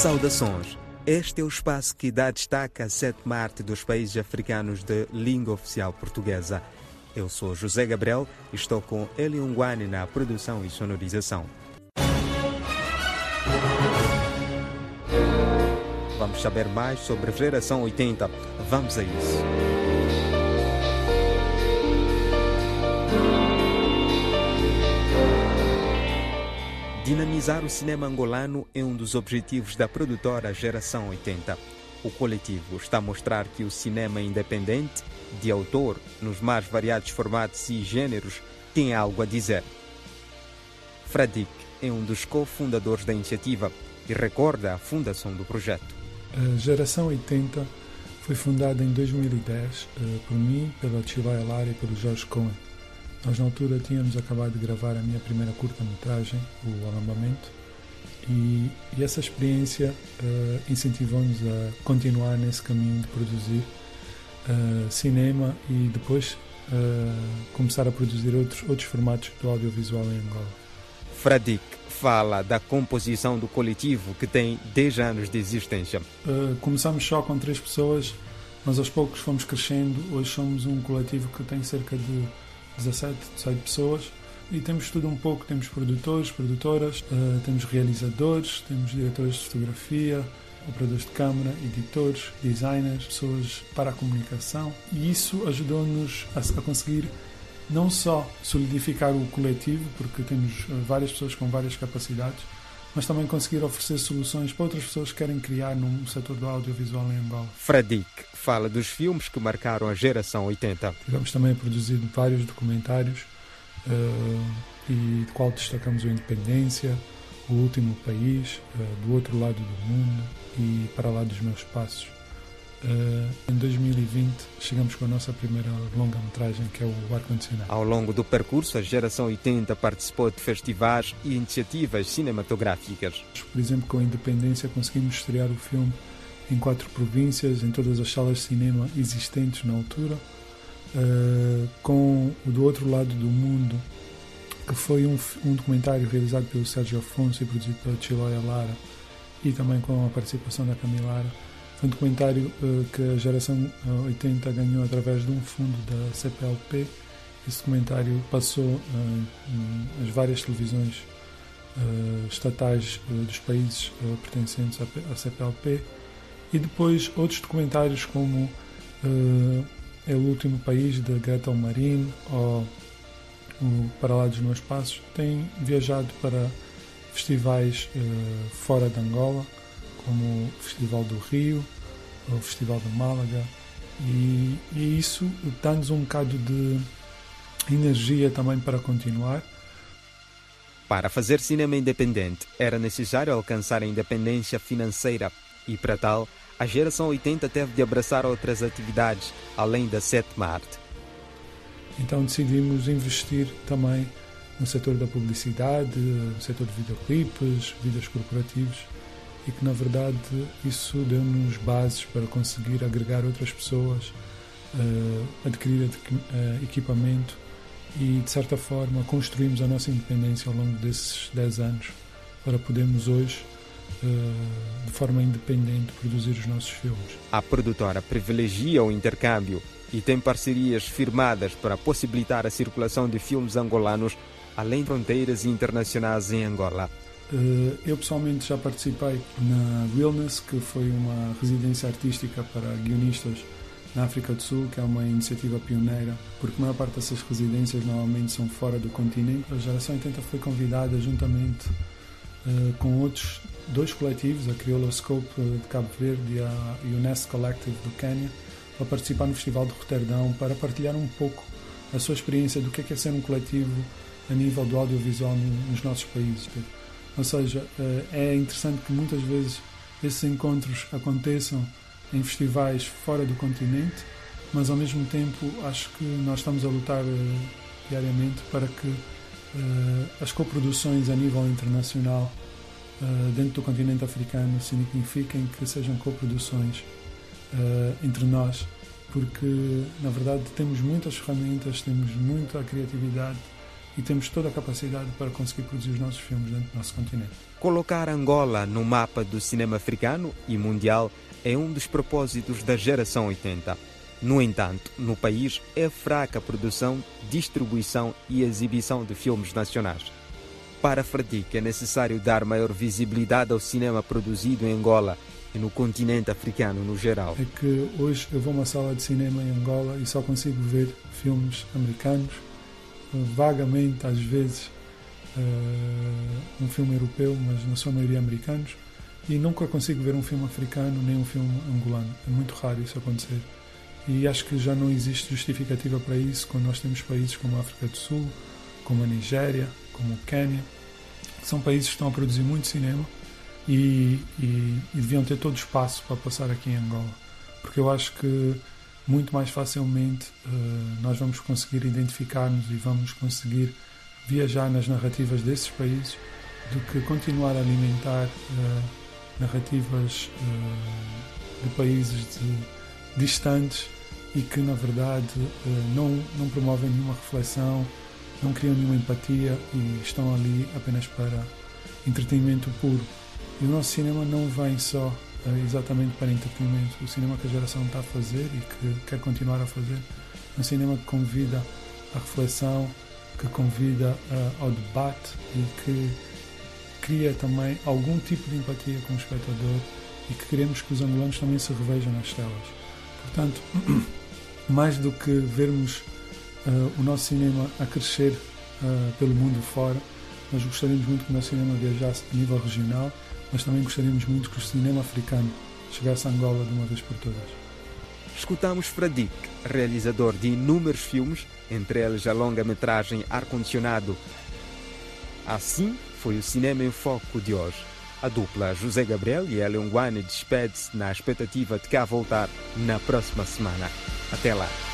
Saudações. Este é o espaço que dá destaque à sétima arte dos países africanos de língua oficial portuguesa. Eu sou José Gabriel e estou com Elion Guane na produção e sonorização. Vamos saber mais sobre a geração 80. Vamos a isso. Dinamizar o cinema angolano é um dos objetivos da produtora Geração 80. O coletivo está a mostrar que o cinema independente, de autor, nos mais variados formatos e gêneros, tem algo a dizer. Fradik é um dos cofundadores da iniciativa e recorda a fundação do projeto. A Geração 80 foi fundada em 2010 por mim, pela Chilaya Lara e pelo Jorge Cohen. Nós, na altura, tínhamos acabado de gravar a minha primeira curta-metragem, O Alambamento, e, e essa experiência uh, incentivou-nos a continuar nesse caminho de produzir uh, cinema e depois uh, começar a produzir outros, outros formatos do audiovisual em Angola. Fradik fala da composição do coletivo que tem 10 anos de existência. começamos só com três pessoas, mas aos poucos fomos crescendo. Hoje somos um coletivo que tem cerca de 17, 18 pessoas e temos tudo um pouco. Temos produtores, produtoras, uh, temos realizadores, temos diretores de fotografia, operadores de câmara, editores, designers, pessoas para a comunicação e isso ajudou-nos a, a, conseguir não só solidificar o coletivo, porque temos uh, várias pessoas com várias capacidades, mas também conseguir oferecer soluções para outras pessoas que querem criar no setor do audiovisual em Angola. Fradik fala dos filmes que marcaram a geração 80. Tivemos também a produzir vários documentários uh, e de qual destacamos o Independência, O Último País, uh, Do Outro Lado do Mundo e Para Lá dos Meus Passos. Uh, em 2020 chegamos com a nossa primeira longa-metragem, que é o Ar-Condicionado. Ao longo do percurso, a geração 80 participou de festivais e iniciativas cinematográficas. Por exemplo, com a Independência conseguimos estrear o filme em quatro províncias, em todas as salas de cinema existentes na altura. Uh, com o Do Outro Lado do Mundo, que foi um, um documentário realizado pelo Sérgio Afonso e produzido pela Chiloia Lara, e também com a participação da Camilara um documentário uh, que a geração 80 ganhou através de um fundo da CPLP. Esse documentário passou uh, nas várias televisões uh, estatais dos países pertencentes à, CPLP. E depois outros documentários como É o Último País, de Greta Marin, ou o Para Lá dos Meus Passos, têm viajado para festivais fora de Angola como o Festival do Rio, o Festival de Málaga, e, e isso dá-nos um bocado de energia também para continuar. Para fazer cinema independente, era necessário alcançar a independência financeira e, para tal, a geração 80 teve de abraçar outras atividades, além da sétima arte. Então decidimos investir também no setor da publicidade, no setor de videoclipes, vídeos corporativos, e que na verdade isso deu-nos bases para conseguir agregar outras pessoas, uh, adquirir uh, equipamento e de certa forma construímos a nossa independência ao longo desses 10 anos para podermos hoje uh, de forma independente produzir os nossos filmes. A produtora privilegia o intercâmbio e tem parcerias firmadas para possibilitar a circulação de filmes angolanos além de fronteiras internacionais em Angola. Eh, eu pessoalmente já participei na Realness, que foi uma residência artística para guionistas na África do Sul, que é uma iniciativa pioneira, porque a maior parte dessas residências normalmente são fora do continente. A Geração 80 foi convidada juntamente uh, com outros dois coletivos, a Crioula Scope de Cabo Verde e a UNESCO Collective do Quênia, para participar no Festival de Roterdão, para partilhar um pouco a sua experiência do que é, é ser um coletivo a nível do audiovisual nos nossos países. Ou seja, eh, é interessante que muitas vezes esses encontros aconteçam em festivais fora do continente, mas ao mesmo tempo acho que nós estamos a lutar eh, diariamente para que eh, as coproduções a nível internacional dentro do continente africano signifiquem que sejam coproduções entre nós, porque na verdade temos muitas ferramentas, temos muita criatividade e temos toda a capacidade para conseguir produzir os nossos filmes dentro do nosso continente. Colocar Angola no mapa do cinema africano e mundial é um dos propósitos da geração 80. No entanto, no país é fraca a produção, distribuição e exibição de filmes nacionais. Para Fradique é necessário dar maior visibilidade ao cinema produzido em Angola e no continente africano no geral. É que hoje eu vou a uma sala de cinema em Angola e só consigo ver filmes americanos, vagamente às vezes uh, um filme europeu, mas na sua maioria americanos, e nunca consigo ver um filme africano nem um filme angolano. É muito raro isso acontecer. E acho que já não existe justificativa para isso quando nós temos países como a África do Sul, como a Nigéria, como o Quênia, que são países que estão a produzir muito cinema e, e, e deviam ter todo o espaço para passar aqui em Angola. Porque eu acho que muito mais facilmente uh, nós vamos conseguir identificar-nos e vamos conseguir viajar nas narrativas desses países do que continuar a alimentar uh, narrativas uh, de países de, distantes e que na verdade não, não promovem nenhuma reflexão, não criam nenhuma empatia e estão ali apenas para entretenimento puro. E o nosso cinema não vem só exatamente para entretenimento. O cinema que a geração está a fazer e que quer continuar a fazer é um cinema que convida à reflexão, que convida uh, ao debate e que cria também algum tipo de empatia com o espectador e que queremos que os angolanos também se revejam nas telas. Portanto, mais do que vermos uh, o nosso cinema a crescer uh, pelo mundo fora, nós gostaríamos muito que o nosso cinema viajasse a nível regional mas também gostaríamos muito que o cinema africano chegasse a Angola de uma vez por todas. Escutamos Fradique, realizador de inúmeros filmes, entre eles a longa-metragem Ar-Condicionado. Assim foi o Cinema em Foco de hoje. A dupla José Gabriel e Elion Guane despede-se na expectativa de cá voltar na próxima semana. Até lá!